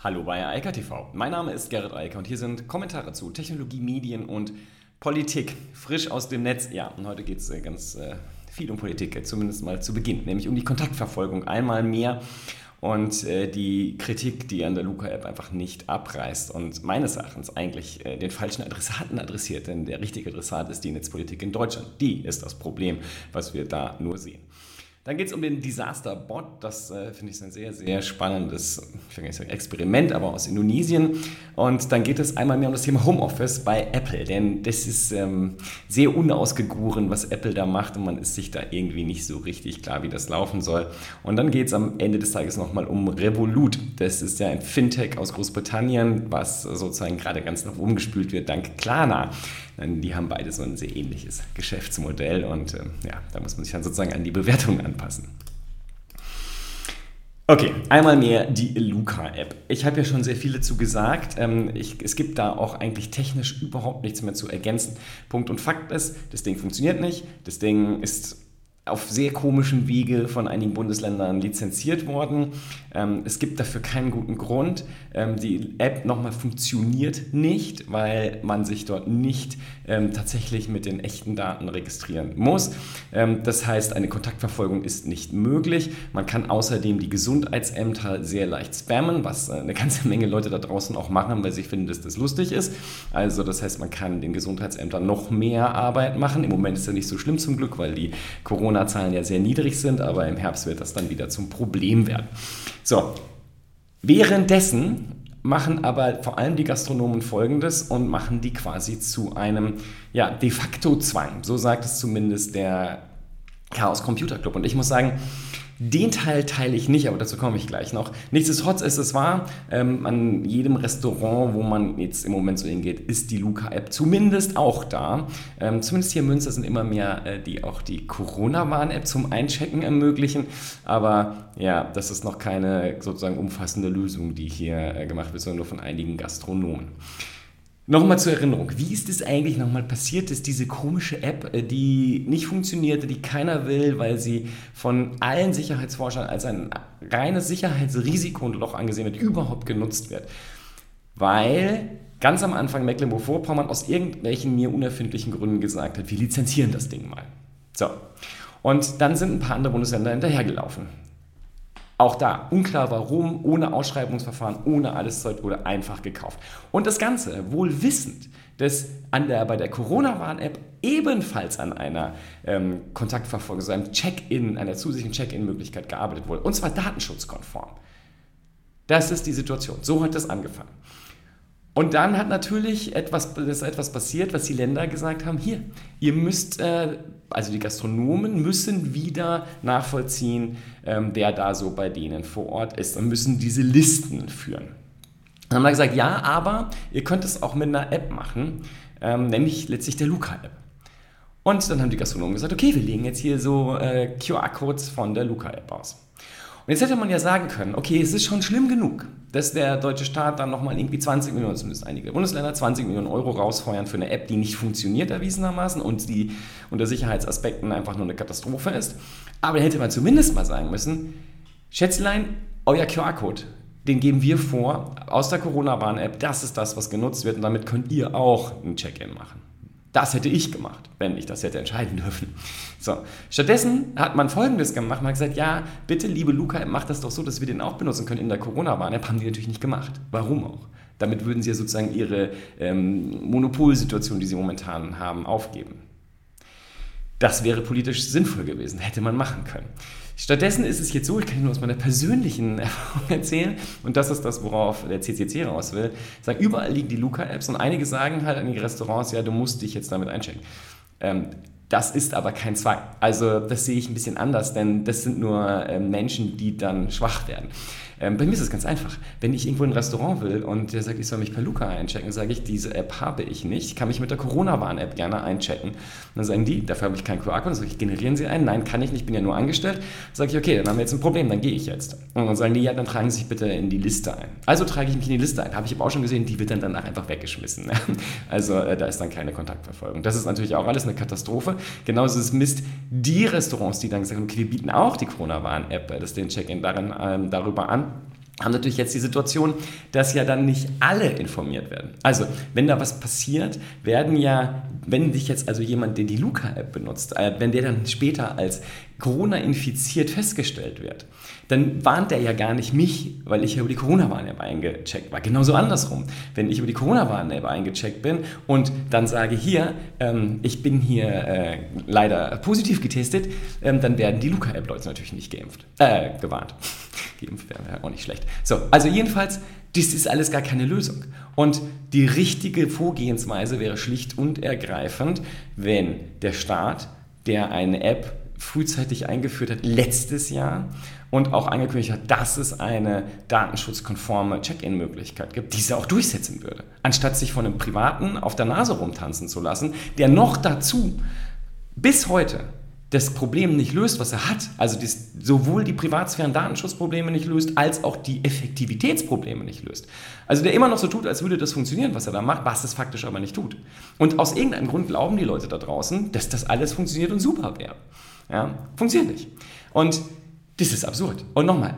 Hallo bei Eika TV. Mein Name ist Gerrit Eiker und hier sind Kommentare zu Technologie, Medien und Politik. Frisch aus dem Netz. Ja, und heute geht es äh, ganz äh, viel um Politik, äh, zumindest mal zu Beginn, nämlich um die Kontaktverfolgung. Einmal mehr und die Kritik, die an der Luca-App einfach nicht abreißt und meines Erachtens eigentlich den falschen Adressaten adressiert, denn der richtige Adressat ist die Netzpolitik in Deutschland. Die ist das Problem, was wir da nur sehen. Dann geht es um den Disaster Bot. Das äh, finde ich ein sehr, sehr spannendes sagen Experiment, aber aus Indonesien. Und dann geht es einmal mehr um das Thema Homeoffice bei Apple, denn das ist ähm, sehr unausgegoren, was Apple da macht und man ist sich da irgendwie nicht so richtig klar, wie das laufen soll. Und dann geht es am Ende des Tages nochmal um Revolut. Das ist ja ein Fintech aus Großbritannien, was sozusagen gerade ganz nach oben gespült wird, dank Klarna. Die haben beide so ein sehr ähnliches Geschäftsmodell und äh, ja, da muss man sich dann sozusagen an die Bewertung anpassen. Okay, einmal mehr die Luca-App. Ich habe ja schon sehr viel dazu gesagt. Ähm, ich, es gibt da auch eigentlich technisch überhaupt nichts mehr zu ergänzen. Punkt und Fakt ist, das Ding funktioniert nicht. Das Ding ist auf sehr komischen Wege von einigen Bundesländern lizenziert worden. Ähm, es gibt dafür keinen guten Grund. Ähm, die App nochmal funktioniert nicht, weil man sich dort nicht ähm, tatsächlich mit den echten Daten registrieren muss. Das heißt, eine Kontaktverfolgung ist nicht möglich. Man kann außerdem die Gesundheitsämter sehr leicht spammen, was äh, eine ganze Menge Leute da draußen auch machen, weil sie finden, dass das lustig ist. Also das heißt, man kann den Gesundheitsämtern noch mehr Arbeit machen. Im Moment ist ja nicht so schlimm zum Glück, weil die Corona Corona-Zahlen ja sehr niedrig sind, aber im Herbst wird das dann wieder zum Problem werden. So, währenddessen machen aber vor allem die Gastronomen Folgendes und machen die quasi zu einem ja, de facto Zwang. So sagt es zumindest der Chaos Computer Club. Und ich muss sagen, den Teil teile ich nicht, aber dazu komme ich gleich noch. Nichtsdestotrotz ist es wahr, ähm, an jedem Restaurant, wo man jetzt im Moment so hingeht, ist die Luca-App zumindest auch da. Ähm, zumindest hier in Münster sind immer mehr, äh, die auch die Corona-Warn-App zum Einchecken ermöglichen. Aber ja, das ist noch keine sozusagen umfassende Lösung, die hier äh, gemacht wird, sondern nur von einigen Gastronomen. Nochmal zur Erinnerung, wie ist es eigentlich nochmal passiert, dass diese komische App, äh, die nicht funktionierte, die keiner will, weil sie von allen Sicherheitsforschern als ein reines Sicherheitsrisiko und Loch angesehen wird, überhaupt genutzt wird? Weil ganz am Anfang Mecklenburg-Vorpommern aus irgendwelchen mir unerfindlichen Gründen gesagt hat, wir lizenzieren das Ding mal. So. Und dann sind ein paar andere Bundesländer hinterhergelaufen. Auch da, unklar warum, ohne Ausschreibungsverfahren, ohne alles Zeug wurde einfach gekauft. Und das Ganze wohl wissend, dass an der, bei der Corona-Warn-App ebenfalls an einer ähm, Kontaktverfolgung, so einem Check-in, einer zusätzlichen Check-in-Möglichkeit gearbeitet wurde. Und zwar datenschutzkonform. Das ist die Situation. So hat das angefangen. Und dann hat natürlich etwas, ist etwas passiert, was die Länder gesagt haben, hier, ihr müsst, äh, also die Gastronomen müssen wieder nachvollziehen, ähm, wer da so bei denen vor Ort ist und müssen diese Listen führen. Dann haben wir gesagt, ja, aber ihr könnt es auch mit einer App machen, ähm, nämlich letztlich der Luca-App. Und dann haben die Gastronomen gesagt, okay, wir legen jetzt hier so äh, QR-Codes von der Luca-App aus. Und jetzt hätte man ja sagen können, okay, es ist schon schlimm genug, dass der deutsche Staat dann nochmal irgendwie 20 Millionen, zumindest einige Bundesländer, 20 Millionen Euro rausfeuern für eine App, die nicht funktioniert erwiesenermaßen und die unter Sicherheitsaspekten einfach nur eine Katastrophe ist. Aber dann hätte man zumindest mal sagen müssen, Schätzlein, euer QR-Code, den geben wir vor aus der Corona-Warn-App, das ist das, was genutzt wird und damit könnt ihr auch ein Check-in machen. Das hätte ich gemacht, wenn ich das hätte entscheiden dürfen. So. Stattdessen hat man Folgendes gemacht. Man hat gesagt, ja, bitte, liebe Luca, mach das doch so, dass wir den auch benutzen können in der Corona-Warn-App. Haben die natürlich nicht gemacht. Warum auch? Damit würden sie ja sozusagen ihre ähm, Monopolsituation, die sie momentan haben, aufgeben. Das wäre politisch sinnvoll gewesen, hätte man machen können. Stattdessen ist es jetzt so, ich kann nur aus meiner persönlichen Erfahrung erzählen, und das ist das, worauf der CCC raus will. Sagen, überall liegen die Luca-Apps und einige sagen halt an die Restaurants, ja, du musst dich jetzt damit einchecken. Ähm, das ist aber kein Zwang. Also das sehe ich ein bisschen anders, denn das sind nur äh, Menschen, die dann schwach werden. Ähm, bei mir ist es ganz einfach. Wenn ich irgendwo in ein Restaurant will und der sagt, ich soll mich per Luca einchecken, sage ich, diese App habe ich nicht. Ich kann mich mit der Corona-Warn-App gerne einchecken. Und dann sagen die, dafür habe ich keinen QR-Code. Dann sage ich, generieren Sie einen? Nein, kann ich nicht, bin ja nur angestellt. Dann sage ich, okay, dann haben wir jetzt ein Problem, dann gehe ich jetzt. Und dann sagen die, ja, dann tragen Sie sich bitte in die Liste ein. Also trage ich mich in die Liste ein. Habe ich aber auch schon gesehen, die wird dann danach einfach weggeschmissen. Also äh, da ist dann keine Kontaktverfolgung. Das ist natürlich auch alles eine Katastrophe. Genauso ist Mist, die Restaurants, die dann sagen, okay, wir bieten auch die Corona-Warn-App, das den Check-in ähm, darüber an haben natürlich jetzt die Situation, dass ja dann nicht alle informiert werden. Also, wenn da was passiert, werden ja, wenn sich jetzt also jemand, der die Luca-App benutzt, äh, wenn der dann später als Corona-infiziert festgestellt wird, dann warnt er ja gar nicht mich, weil ich ja über die Corona-Warn-App eingecheckt war. Genauso andersrum. Wenn ich über die Corona-Warn-App eingecheckt bin und dann sage hier, ähm, ich bin hier äh, leider positiv getestet, ähm, dann werden die Luca-App-Leute natürlich nicht geimpft, äh, gewarnt. geimpft wäre auch nicht schlecht. So, also jedenfalls, das ist alles gar keine Lösung. Und die richtige Vorgehensweise wäre schlicht und ergreifend, wenn der Staat, der eine App frühzeitig eingeführt hat, letztes Jahr, und auch angekündigt hat, dass es eine datenschutzkonforme Check-in-Möglichkeit gibt, diese auch durchsetzen würde. Anstatt sich von einem Privaten auf der Nase rumtanzen zu lassen, der noch dazu bis heute das Problem nicht löst, was er hat, also dies, sowohl die Privatsphären Datenschutzprobleme nicht löst, als auch die Effektivitätsprobleme nicht löst. Also der immer noch so tut, als würde das funktionieren, was er da macht, was es faktisch aber nicht tut. Und aus irgendeinem Grund glauben die Leute da draußen, dass das alles funktioniert und super wäre. Ja, funktioniert nicht. Und das ist absurd. Und nochmal,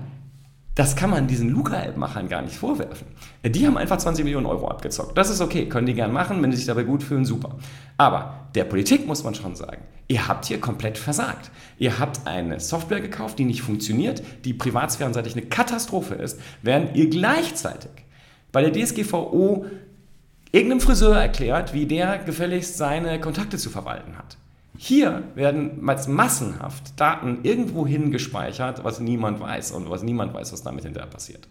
das kann man diesen Luca-App-Machern gar nicht vorwerfen. Die haben einfach 20 Millionen Euro abgezockt. Das ist okay, können die gern machen, wenn sie sich dabei gut fühlen, super. Aber der Politik muss man schon sagen, ihr habt hier komplett versagt. Ihr habt eine Software gekauft, die nicht funktioniert, die privatsphärenseitig eine Katastrophe ist, während ihr gleichzeitig bei der DSGVO irgendeinem Friseur erklärt, wie der gefälligst seine Kontakte zu verwalten hat. Hier werden massenhaft Daten irgendwo hingespeichert, was niemand weiß und was niemand weiß, was damit hinterher passiert.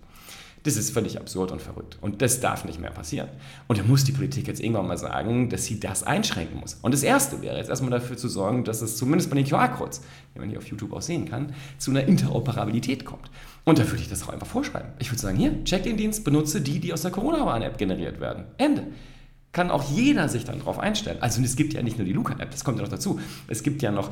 Das ist völlig absurd und verrückt. Und das darf nicht mehr passieren. Und da muss die Politik jetzt irgendwann mal sagen, dass sie das einschränken muss. Und das Erste wäre jetzt erstmal dafür zu sorgen, dass es zumindest bei den QR-Codes, die man hier auf YouTube auch sehen kann, zu einer Interoperabilität kommt. Und da würde ich das auch einfach vorschreiben. Ich würde sagen, hier, Check-in-Dienst, benutze die, die aus der Corona-Warn-App generiert werden. Ende kann auch jeder sich dann darauf einstellen. Also es gibt ja nicht nur die Luca-App, das kommt ja noch dazu. Es gibt ja noch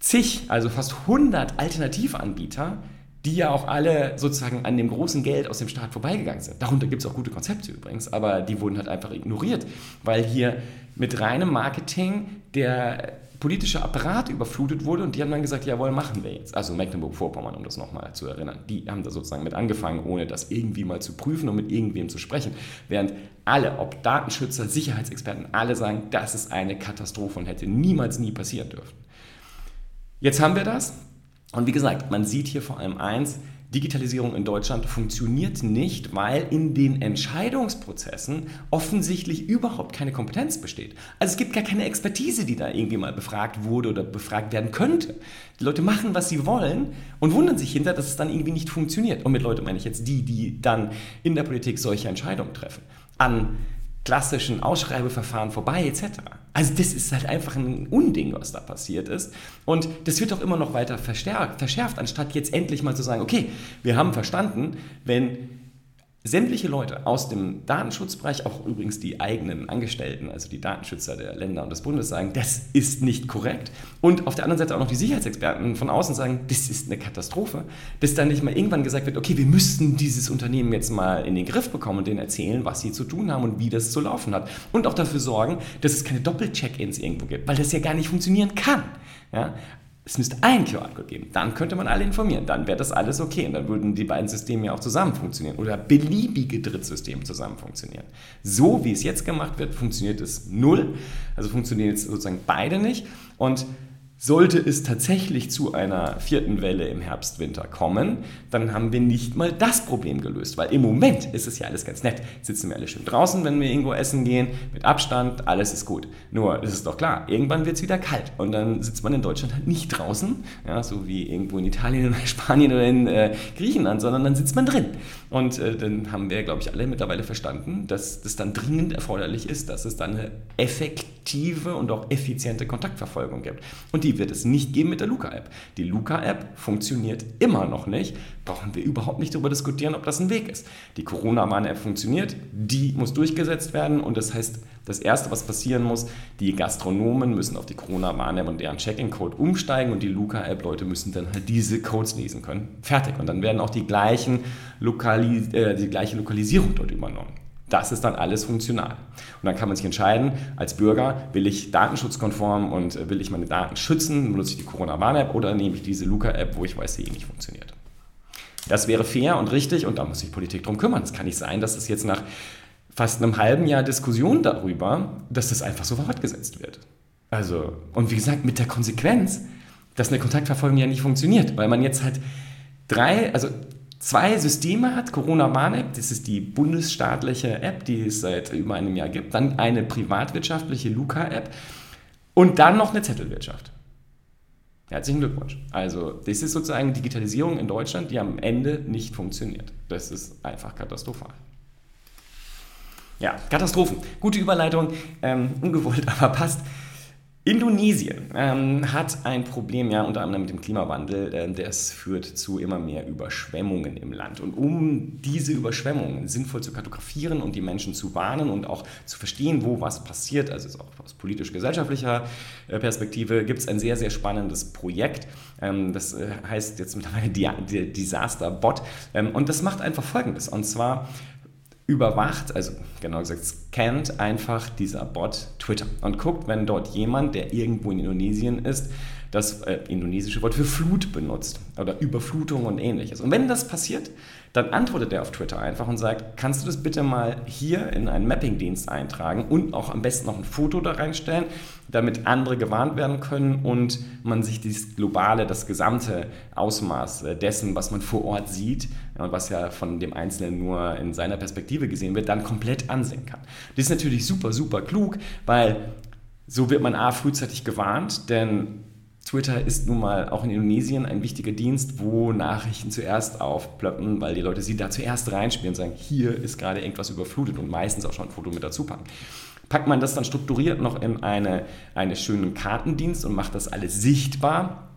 zig, also fast 100 Alternativanbieter, die ja auch alle sozusagen an dem großen Geld aus dem Staat vorbeigegangen sind. Darunter gibt es auch gute Konzepte übrigens, aber die wurden halt einfach ignoriert, weil hier mit reinem Marketing der politische Apparat überflutet wurde und die haben dann gesagt, jawohl, machen wir jetzt. Also Mecklenburg-Vorpommern, um das nochmal zu erinnern. Die haben da sozusagen mit angefangen, ohne das irgendwie mal zu prüfen und mit irgendwem zu sprechen. Während alle, ob Datenschützer, Sicherheitsexperten, alle sagen, das ist eine Katastrophe und hätte niemals nie passieren dürfen. Jetzt haben wir das und wie gesagt, man sieht hier vor allem eins, Digitalisierung in Deutschland funktioniert nicht, weil in den Entscheidungsprozessen offensichtlich überhaupt keine Kompetenz besteht. Also es gibt gar keine Expertise, die da irgendwie mal befragt wurde oder befragt werden könnte. Die Leute machen, was sie wollen und wundern sich hinter, dass es dann irgendwie nicht funktioniert. Und mit Leute meine ich jetzt die, die dann in der Politik solche Entscheidungen treffen. An klassischen Ausschreibeverfahren vorbei etc. Also das ist halt einfach ein Unding, was da passiert ist. Und das wird auch immer noch weiter verstärkt, verschärft, anstatt jetzt endlich mal zu sagen, okay, wir haben verstanden, wenn sämtliche Leute aus dem Datenschutzbereich, auch übrigens die eigenen Angestellten, also die Datenschützer der Länder und des Bundes sagen, das ist nicht korrekt. Und auf der anderen Seite auch noch die Sicherheitsexperten von außen sagen, das ist eine Katastrophe. Bis dann nicht mal irgendwann gesagt wird, okay, wir müssten dieses Unternehmen jetzt mal in den Griff bekommen und denen erzählen, was sie zu tun haben und wie das zu laufen hat. Und auch dafür sorgen, dass es keine Doppel-Check-ins irgendwo gibt, weil das ja gar nicht funktionieren kann. Ja? Es müsste ein QR-Code geben. Dann könnte man alle informieren. Dann wäre das alles okay. Und dann würden die beiden Systeme ja auch zusammen funktionieren. Oder beliebige Drittsysteme zusammen funktionieren. So wie es jetzt gemacht wird, funktioniert es null. Also funktionieren jetzt sozusagen beide nicht. Und sollte es tatsächlich zu einer vierten Welle im Herbst, Winter kommen, dann haben wir nicht mal das Problem gelöst, weil im Moment ist es ja alles ganz nett. Sitzen wir alle schön draußen, wenn wir irgendwo essen gehen, mit Abstand, alles ist gut. Nur, es ist doch klar, irgendwann wird es wieder kalt und dann sitzt man in Deutschland halt nicht draußen, ja, so wie irgendwo in Italien oder Spanien oder in äh, Griechenland, sondern dann sitzt man drin. Und äh, dann haben wir, glaube ich, alle mittlerweile verstanden, dass das dann dringend erforderlich ist, dass es dann eine effektive und auch effiziente Kontaktverfolgung gibt. Und die wird es nicht geben mit der Luca-App. Die Luca-App funktioniert immer noch nicht. Brauchen wir überhaupt nicht darüber diskutieren, ob das ein Weg ist. Die Corona-Warn-App funktioniert, die muss durchgesetzt werden und das heißt, das Erste, was passieren muss, die Gastronomen müssen auf die Corona-Warn-App und deren Check-in-Code umsteigen und die Luca-App-Leute müssen dann halt diese Codes lesen können. Fertig. Und dann werden auch die, gleichen Lokali äh, die gleiche Lokalisierung dort übernommen. Das ist dann alles funktional. Und dann kann man sich entscheiden, als Bürger, will ich datenschutzkonform und äh, will ich meine Daten schützen, benutze ich die Corona-Warn-App oder nehme ich diese Luca-App, wo ich weiß, sie eh nicht funktioniert. Das wäre fair und richtig und da muss sich Politik drum kümmern. Es kann nicht sein, dass es jetzt nach fast einem halben Jahr Diskussion darüber, dass das einfach so fortgesetzt wird. Also, und wie gesagt, mit der Konsequenz, dass eine Kontaktverfolgung ja nicht funktioniert, weil man jetzt halt drei, also zwei Systeme hat. Corona-Warn-App, das ist die bundesstaatliche App, die es seit über einem Jahr gibt. Dann eine privatwirtschaftliche Luca-App und dann noch eine Zettelwirtschaft. Herzlichen Glückwunsch. Also, das ist sozusagen Digitalisierung in Deutschland, die am Ende nicht funktioniert. Das ist einfach katastrophal. Ja, Katastrophen. Gute Überleitung, ähm, ungewollt, aber passt. Indonesien ähm, hat ein Problem, ja, unter anderem mit dem Klimawandel. Äh, das führt zu immer mehr Überschwemmungen im Land. Und um diese Überschwemmungen sinnvoll zu kartografieren und die Menschen zu warnen und auch zu verstehen, wo was passiert, also auch aus politisch-gesellschaftlicher äh, Perspektive, gibt es ein sehr, sehr spannendes Projekt. Ähm, das äh, heißt jetzt mittlerweile Disaster Bot. Ähm, und das macht einfach Folgendes. Und zwar überwacht, also genau gesagt, scannt einfach dieser Bot Twitter und guckt, wenn dort jemand, der irgendwo in Indonesien ist, das äh, indonesische Wort für Flut benutzt oder Überflutung und ähnliches. Und wenn das passiert, dann antwortet er auf Twitter einfach und sagt, kannst du das bitte mal hier in einen Mapping-Dienst eintragen und auch am besten noch ein Foto da reinstellen, damit andere gewarnt werden können und man sich dieses globale, das gesamte Ausmaß dessen, was man vor Ort sieht und was ja von dem Einzelnen nur in seiner Perspektive gesehen wird, dann komplett ansehen kann. Das ist natürlich super, super klug, weil so wird man A frühzeitig gewarnt, denn Twitter ist nun mal auch in Indonesien ein wichtiger Dienst, wo Nachrichten zuerst aufplöppen, weil die Leute sie da zuerst reinspielen und sagen, hier ist gerade irgendwas überflutet und meistens auch schon ein Foto mit dazu packen. Packt man das dann strukturiert noch in eine, einen schönen Kartendienst und macht das alles sichtbar,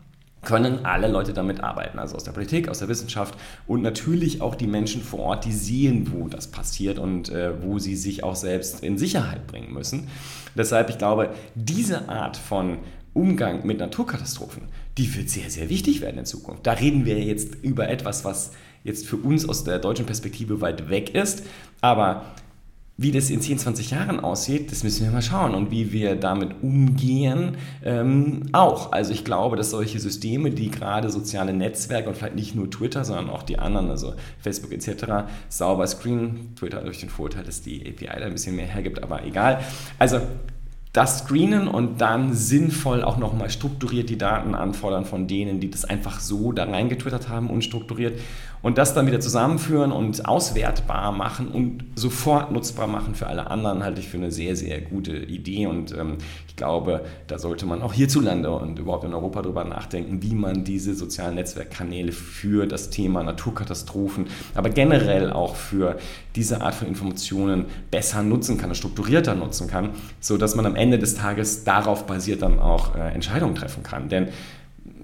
können alle Leute damit arbeiten, also aus der Politik, aus der Wissenschaft und natürlich auch die Menschen vor Ort, die sehen, wo das passiert und äh, wo sie sich auch selbst in Sicherheit bringen müssen. Deshalb, ich glaube, diese Art von Umgang mit Naturkatastrophen, die wird sehr, sehr wichtig werden in Zukunft. Da reden wir jetzt über etwas, was jetzt für uns aus der deutschen Perspektive weit weg ist, aber wie das in 10, 20 Jahren aussieht, das müssen wir mal schauen und wie wir damit umgehen ähm, auch. Also ich glaube, dass solche Systeme, die gerade soziale Netzwerke und vielleicht nicht nur Twitter, sondern auch die anderen, also Facebook etc., sauber screenen, Twitter durch den Vorteil, dass die API da ein bisschen mehr hergibt, aber egal. Also das screenen und dann sinnvoll auch nochmal strukturiert die Daten anfordern von denen, die das einfach so da reingetwittert haben, unstrukturiert und das dann wieder zusammenführen und auswertbar machen und sofort nutzbar machen für alle anderen, halte ich für eine sehr, sehr gute Idee. Und ähm, ich glaube, da sollte man auch hierzulande und überhaupt in Europa darüber nachdenken, wie man diese sozialen Netzwerkkanäle für das Thema Naturkatastrophen, aber generell auch für diese Art von Informationen besser nutzen kann, strukturierter nutzen kann, sodass man am Ende des Tages darauf basiert dann auch äh, Entscheidungen treffen kann. Denn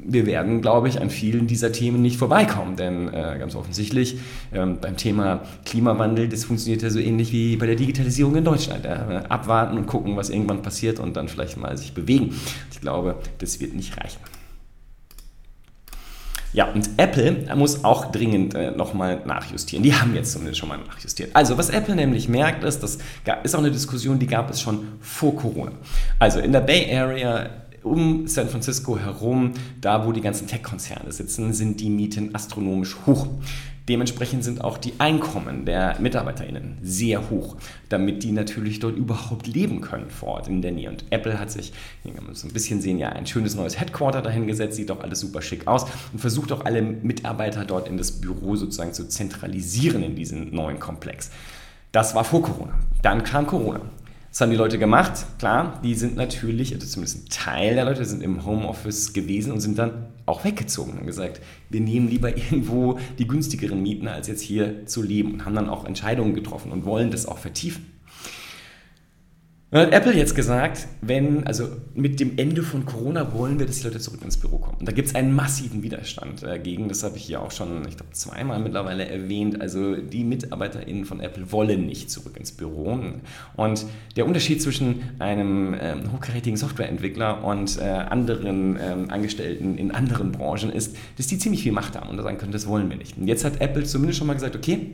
wir werden, glaube ich, an vielen dieser Themen nicht vorbeikommen. Denn äh, ganz offensichtlich ähm, beim Thema Klimawandel, das funktioniert ja so ähnlich wie bei der Digitalisierung in Deutschland. Ja? Abwarten und gucken, was irgendwann passiert und dann vielleicht mal sich bewegen. Ich glaube, das wird nicht reichen. Ja, und Apple muss auch dringend äh, nochmal nachjustieren. Die haben jetzt zumindest schon mal nachjustiert. Also, was Apple nämlich merkt, ist, das ist auch eine Diskussion, die gab es schon vor Corona. Also in der Bay Area um San Francisco herum, da wo die ganzen Tech-Konzerne sitzen, sind die Mieten astronomisch hoch. Dementsprechend sind auch die Einkommen der MitarbeiterInnen sehr hoch, damit die natürlich dort überhaupt leben können vor Ort in der Nähe. Und Apple hat sich, hier kann man so ein bisschen sehen, ja, ein schönes neues Headquarter dahingesetzt, sieht doch alles super schick aus und versucht auch alle Mitarbeiter dort in das Büro sozusagen zu zentralisieren in diesem neuen Komplex. Das war vor Corona. Dann kam Corona. Was haben die Leute gemacht? Klar, die sind natürlich, also zumindest ein Teil der Leute sind im Homeoffice gewesen und sind dann auch weggezogen und gesagt, wir nehmen lieber irgendwo die günstigeren Mieten, als jetzt hier zu leben und haben dann auch Entscheidungen getroffen und wollen das auch vertiefen. Dann hat Apple jetzt gesagt, wenn, also mit dem Ende von Corona wollen wir, dass die Leute zurück ins Büro kommen. Und da gibt es einen massiven Widerstand dagegen. Das habe ich hier auch schon, ich glaube, zweimal mittlerweile erwähnt. Also die MitarbeiterInnen von Apple wollen nicht zurück ins Büro. Und der Unterschied zwischen einem ähm, hochkarätigen Softwareentwickler und äh, anderen ähm, Angestellten in anderen Branchen ist, dass die ziemlich viel Macht haben und sagen können, das wollen wir nicht. Und jetzt hat Apple zumindest schon mal gesagt, okay,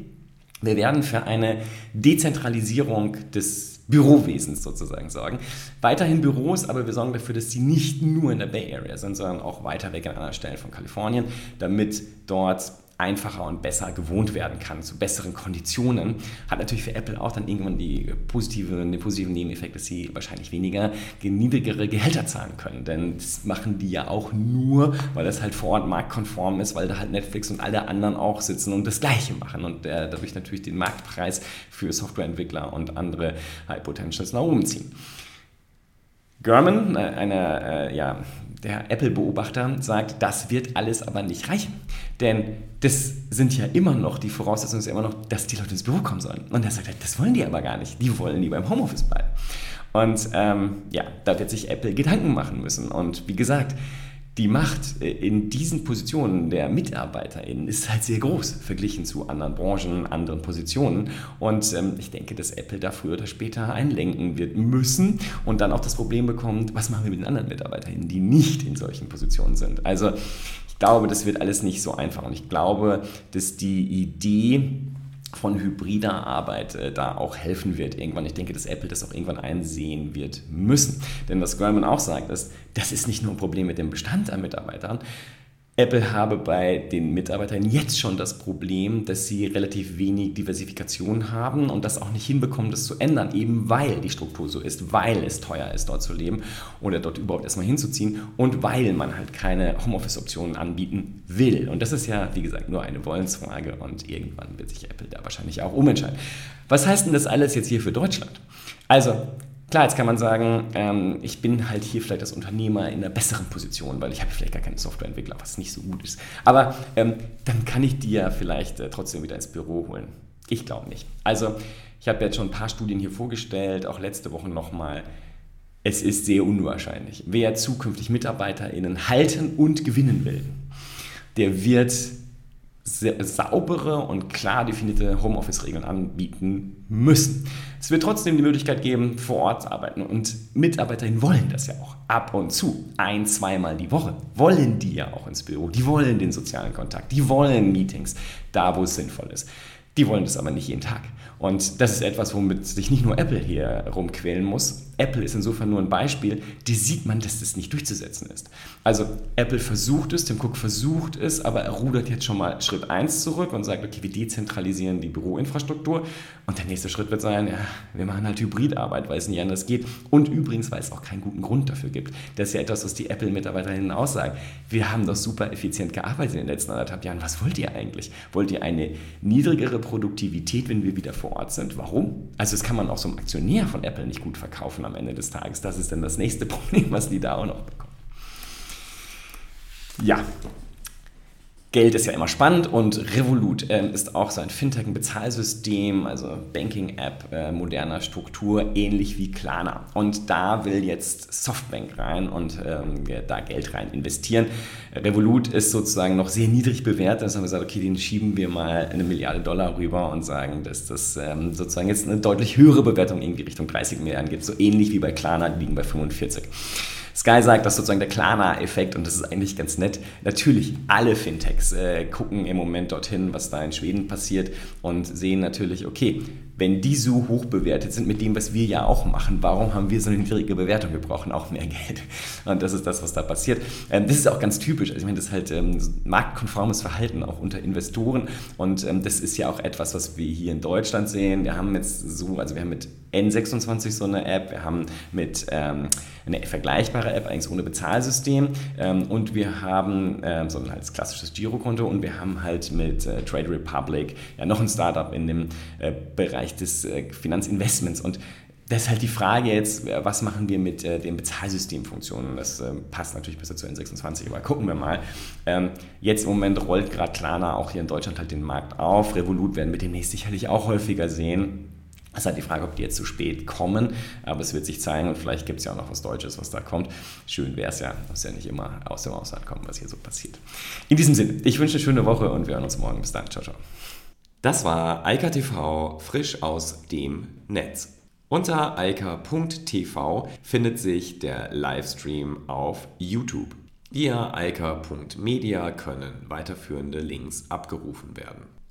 wir werden für eine Dezentralisierung des Bürowesens sozusagen sorgen. Weiterhin Büros, aber wir sorgen dafür, dass sie nicht nur in der Bay Area sind, sondern auch weiter weg an anderen Stellen von Kalifornien, damit dort einfacher und besser gewohnt werden kann, zu besseren Konditionen. Hat natürlich für Apple auch dann irgendwann die positive, den positiven Nebeneffekt, dass sie wahrscheinlich weniger niedrigere Gehälter zahlen können. Denn das machen die ja auch nur, weil das halt vor Ort marktkonform ist, weil da halt Netflix und alle anderen auch sitzen und das Gleiche machen und äh, dadurch natürlich den Marktpreis für Softwareentwickler und andere High Potentials nach oben ziehen. German, äh, einer, äh, ja, der Apple-Beobachter, sagt, das wird alles aber nicht reichen. Denn das sind ja immer noch, die Voraussetzung ist ja immer noch, dass die Leute ins Büro kommen sollen. Und er sagt, das wollen die aber gar nicht. Die wollen lieber im Homeoffice bleiben. Und ähm, ja, da wird sich Apple Gedanken machen müssen. Und wie gesagt, die Macht in diesen Positionen der MitarbeiterInnen ist halt sehr groß verglichen zu anderen Branchen, anderen Positionen. Und ähm, ich denke, dass Apple da früher oder später einlenken wird müssen und dann auch das Problem bekommt, was machen wir mit den anderen MitarbeiterInnen, die nicht in solchen Positionen sind. Also ich glaube, das wird alles nicht so einfach. Und ich glaube, dass die Idee, von hybrider Arbeit äh, da auch helfen wird irgendwann. Ich denke, dass Apple das auch irgendwann einsehen wird müssen. Denn was Grumman auch sagt, ist, das ist nicht nur ein Problem mit dem Bestand an Mitarbeitern, Apple habe bei den Mitarbeitern jetzt schon das Problem, dass sie relativ wenig Diversifikation haben und das auch nicht hinbekommen, das zu ändern, eben weil die Struktur so ist, weil es teuer ist, dort zu leben oder dort überhaupt erstmal hinzuziehen und weil man halt keine Homeoffice-Optionen anbieten will. Und das ist ja, wie gesagt, nur eine Wollensfrage und irgendwann wird sich Apple da wahrscheinlich auch umentscheiden. Was heißt denn das alles jetzt hier für Deutschland? Also, Klar, jetzt kann man sagen, ähm, ich bin halt hier vielleicht als Unternehmer in einer besseren Position, weil ich habe vielleicht gar keinen Softwareentwickler, was nicht so gut ist. Aber ähm, dann kann ich die ja vielleicht äh, trotzdem wieder ins Büro holen. Ich glaube nicht. Also ich habe jetzt schon ein paar Studien hier vorgestellt, auch letzte Woche nochmal. Es ist sehr unwahrscheinlich. Wer zukünftig MitarbeiterInnen halten und gewinnen will, der wird saubere und klar definierte Homeoffice-Regeln anbieten müssen. Es wird trotzdem die Möglichkeit geben, vor Ort zu arbeiten und MitarbeiterInnen wollen das ja auch. Ab und zu, ein, zweimal die Woche, wollen die ja auch ins Büro. Die wollen den sozialen Kontakt, die wollen Meetings, da wo es sinnvoll ist. Die wollen das aber nicht jeden Tag. Und das ist etwas, womit sich nicht nur Apple hier rumquälen muss. Apple ist insofern nur ein Beispiel, die sieht man, dass das nicht durchzusetzen ist. Also Apple versucht es, Tim Cook versucht es, aber er rudert jetzt schon mal Schritt 1 zurück und sagt, okay, wir dezentralisieren die Büroinfrastruktur und der nächste Schritt wird sein, ja, wir machen halt Hybridarbeit, weil es nicht anders geht und übrigens, weil es auch keinen guten Grund dafür gibt. Das ist ja etwas, was die Apple-Mitarbeiterinnen aussagen. Wir haben doch super effizient gearbeitet in den letzten anderthalb Jahren. Was wollt ihr eigentlich? Wollt ihr eine niedrigere Produktivität, wenn wir wieder vor Ort sind? Warum? Also das kann man auch so einem Aktionär von Apple nicht gut verkaufen am Ende des Tages. Das ist dann das nächste Problem, was die da auch noch bekommen. Ja, Geld ist ja immer spannend und Revolut äh, ist auch so ein Fintech, ein Bezahlsystem, also Banking-App äh, moderner Struktur, ähnlich wie Klarna. Und da will jetzt Softbank rein und ähm, da Geld rein investieren. Revolut ist sozusagen noch sehr niedrig bewertet. Also haben wir gesagt, okay, den schieben wir mal eine Milliarde Dollar rüber und sagen, dass das ähm, sozusagen jetzt eine deutlich höhere Bewertung irgendwie Richtung 30 Milliarden gibt. So ähnlich wie bei Klarna, die liegen bei 45. Sky sagt, dass sozusagen der Klarna-Effekt, und das ist eigentlich ganz nett, natürlich alle Fintechs äh, gucken im Moment dorthin, was da in Schweden passiert und sehen natürlich, okay, wenn die so hoch bewertet sind mit dem, was wir ja auch machen, warum haben wir so eine niedrige Bewertung? Wir brauchen auch mehr Geld. Und das ist das, was da passiert. Ähm, das ist auch ganz typisch. Also ich meine, das ist halt ähm, marktkonformes Verhalten auch unter Investoren. Und ähm, das ist ja auch etwas, was wir hier in Deutschland sehen. Wir haben jetzt so, also wir haben mit N26 so eine App, wir haben mit ähm, eine vergleichbare App, eigentlich ohne Bezahlsystem ähm, und wir haben ähm, so ein halt klassisches Girokonto und wir haben halt mit äh, Trade Republic ja noch ein Startup in dem äh, Bereich des äh, Finanzinvestments und das ist halt die Frage jetzt, äh, was machen wir mit äh, den Bezahlsystemfunktionen? Das äh, passt natürlich besser zu N26, aber gucken wir mal. Ähm, jetzt im Moment rollt gerade Klarna auch hier in Deutschland halt den Markt auf. Revolut werden wir demnächst sicherlich auch häufiger sehen. Es ist halt die Frage, ob die jetzt zu spät kommen, aber es wird sich zeigen und vielleicht gibt es ja auch noch was Deutsches, was da kommt. Schön wäre es ja, muss ja nicht immer aus dem Ausland kommen, was hier so passiert. In diesem Sinne, ich wünsche eine schöne Woche und wir hören uns morgen. Bis dann, ciao, ciao. Das war Eika TV frisch aus dem Netz. Unter eika.tv findet sich der Livestream auf YouTube. Via eika.media können weiterführende Links abgerufen werden.